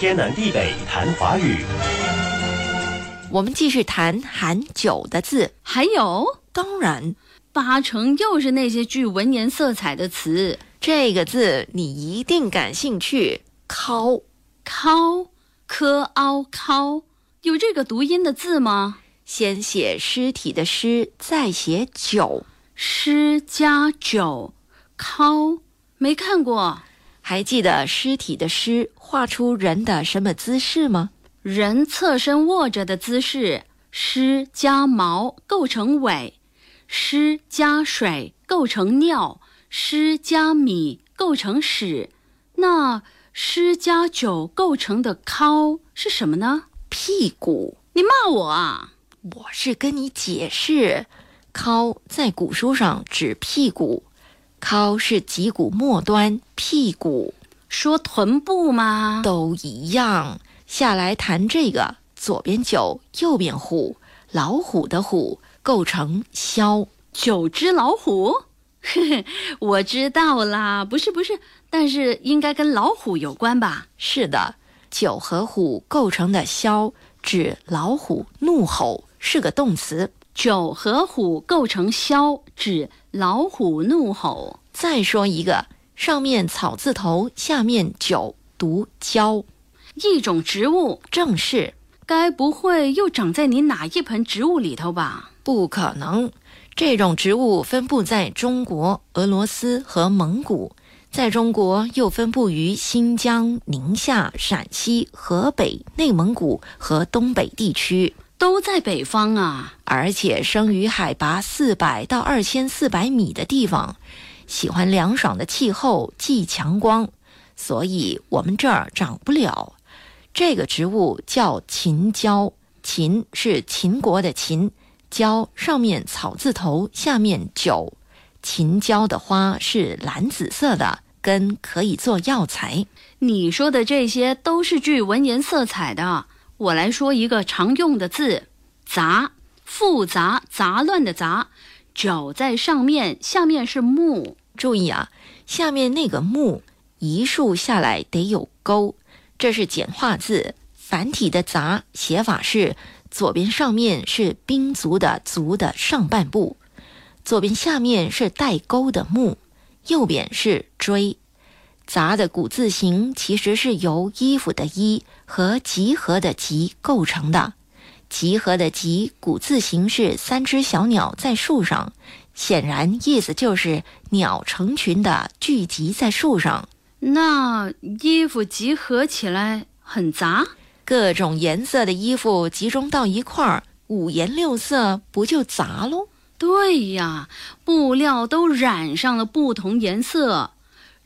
天南地北谈华语。我们继续谈含“酒”的字，还有，当然，八成又是那些具文言色彩的词。这个字你一定感兴趣。尻，尻，科凹尻，有这个读音的字吗？先写尸体的尸，再写酒，尸加酒，尻，没看过。还记得尸体的尸画出人的什么姿势吗？人侧身卧着的姿势，尸加毛构成尾，尸加水构成尿，尸加米构成屎。那尸加酒构成的尻是什么呢？屁股。你骂我啊？我是跟你解释，尻在古书上指屁股，尻是脊骨末端，屁股。说臀部吗？都一样。下来谈这个，左边九，右边虎，老虎的虎构成枭，九只老虎。嘿嘿，我知道啦，不是不是，但是应该跟老虎有关吧？是的，九和虎构成的枭指老虎怒吼，是个动词。九和虎构成枭指老虎怒吼。再说一个，上面草字头，下面九读交。一种植物，正是，该不会又长在你哪一盆植物里头吧？不可能，这种植物分布在中国、俄罗斯和蒙古，在中国又分布于新疆、宁夏、陕西、河北、内蒙古和东北地区，都在北方啊！而且生于海拔四百到二千四百米的地方，喜欢凉爽的气候，忌强光，所以我们这儿长不了。这个植物叫秦椒，秦是秦国的秦，椒上面草字头，下面九。秦椒的花是蓝紫色的，根可以做药材。你说的这些都是具文言色彩的。我来说一个常用的字：杂，复杂、杂乱的杂。脚在上面，下面是木。注意啊，下面那个木一竖下来得有钩。这是简化字，繁体的“杂”写法是：左边上面是兵卒的“卒”的上半部，左边下面是带钩的“木”，右边是“锥”。杂的古字形其实是由衣服的“衣”和集合的“集”构成的。集合的“集”古字形是三只小鸟在树上，显然意思就是鸟成群的聚集在树上。那衣服集合起来很杂，各种颜色的衣服集中到一块儿，五颜六色，不就杂喽？对呀，布料都染上了不同颜色，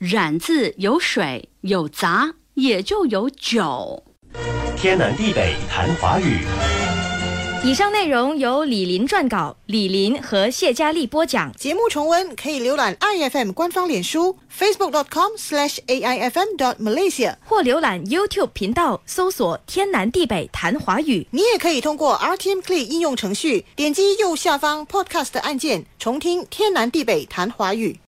染字有水有杂，也就有酒。天南地北谈华语。以上内容由李林撰稿，李林和谢佳丽播讲。节目重温可以浏览 iFM 官方脸书 facebook.com/aifm.malaysia，或浏览 YouTube 频道搜索“天南地北谈华语”。你也可以通过 RTM Play 应用程序点击右下方 Podcast 按键，重听“天南地北谈华语”。